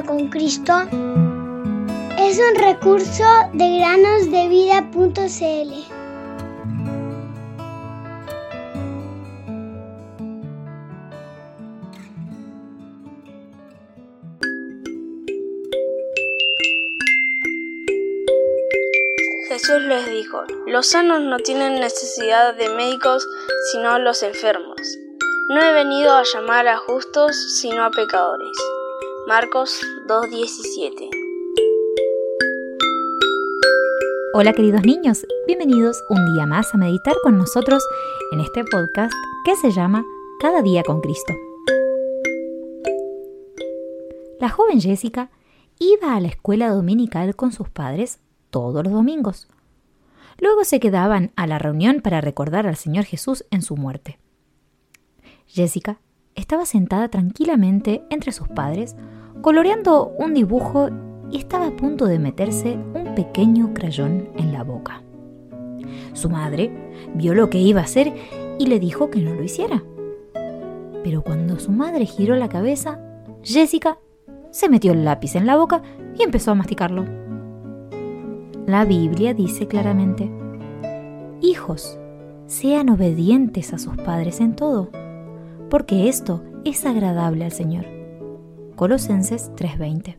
con Cristo es un recurso de granosdevida.cl. Jesús les dijo, los sanos no tienen necesidad de médicos, sino los enfermos. No he venido a llamar a justos, sino a pecadores. Marcos 2.17 Hola queridos niños, bienvenidos un día más a meditar con nosotros en este podcast que se llama Cada día con Cristo. La joven Jessica iba a la escuela dominical con sus padres todos los domingos. Luego se quedaban a la reunión para recordar al Señor Jesús en su muerte. Jessica estaba sentada tranquilamente entre sus padres, coloreando un dibujo y estaba a punto de meterse un pequeño crayón en la boca. Su madre vio lo que iba a hacer y le dijo que no lo hiciera. Pero cuando su madre giró la cabeza, Jessica se metió el lápiz en la boca y empezó a masticarlo. La Biblia dice claramente, Hijos, sean obedientes a sus padres en todo, porque esto es agradable al Señor. Colosenses 3:20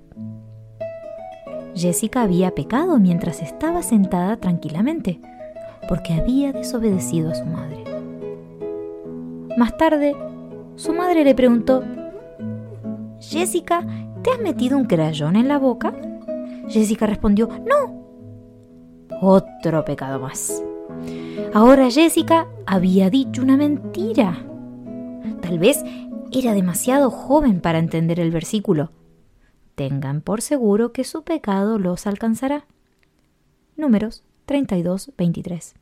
Jessica había pecado mientras estaba sentada tranquilamente, porque había desobedecido a su madre. Más tarde, su madre le preguntó, Jessica, ¿te has metido un crayón en la boca? Jessica respondió, no, otro pecado más. Ahora Jessica había dicho una mentira. Tal vez era demasiado joven para entender el versículo. Tengan por seguro que su pecado los alcanzará. Números 32, 23.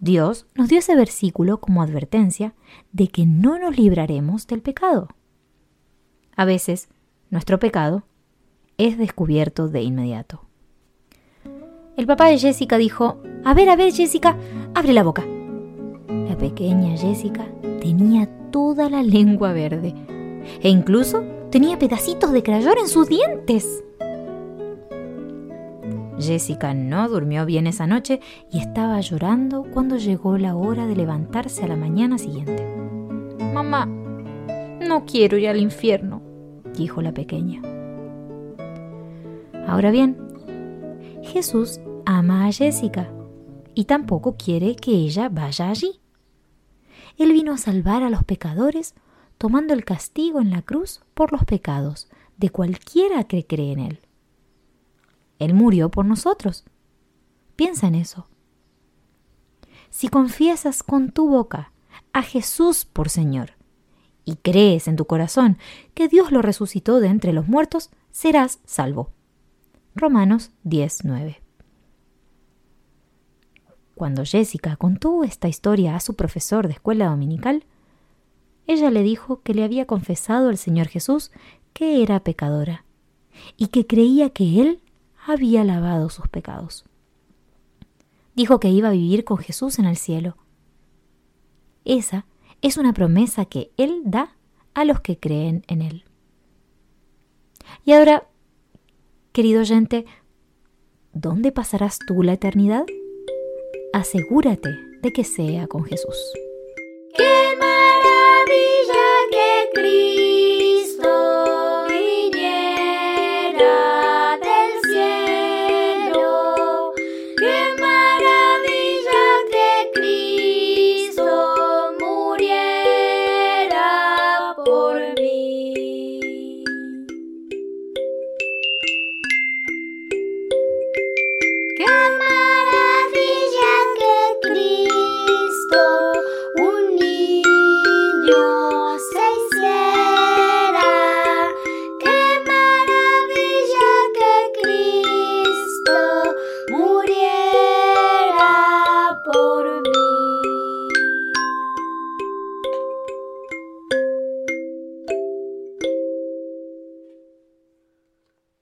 Dios nos dio ese versículo como advertencia de que no nos libraremos del pecado. A veces, nuestro pecado es descubierto de inmediato. El papá de Jessica dijo, A ver, a ver, Jessica, abre la boca. La pequeña Jessica tenía toda la lengua verde e incluso tenía pedacitos de crayón en sus dientes. Jessica no durmió bien esa noche y estaba llorando cuando llegó la hora de levantarse a la mañana siguiente. Mamá, no quiero ir al infierno, dijo la pequeña. Ahora bien, Jesús ama a Jessica y tampoco quiere que ella vaya allí. Él vino a salvar a los pecadores tomando el castigo en la cruz por los pecados de cualquiera que cree en Él. Él murió por nosotros. Piensa en eso. Si confiesas con tu boca a Jesús por Señor y crees en tu corazón que Dios lo resucitó de entre los muertos, serás salvo. Romanos 10:9 cuando Jessica contó esta historia a su profesor de escuela dominical, ella le dijo que le había confesado al Señor Jesús que era pecadora y que creía que Él había lavado sus pecados. Dijo que iba a vivir con Jesús en el cielo. Esa es una promesa que Él da a los que creen en Él. Y ahora, querido oyente, ¿dónde pasarás tú la eternidad? Asegúrate de que sea con Jesús. ¡Qué maravilla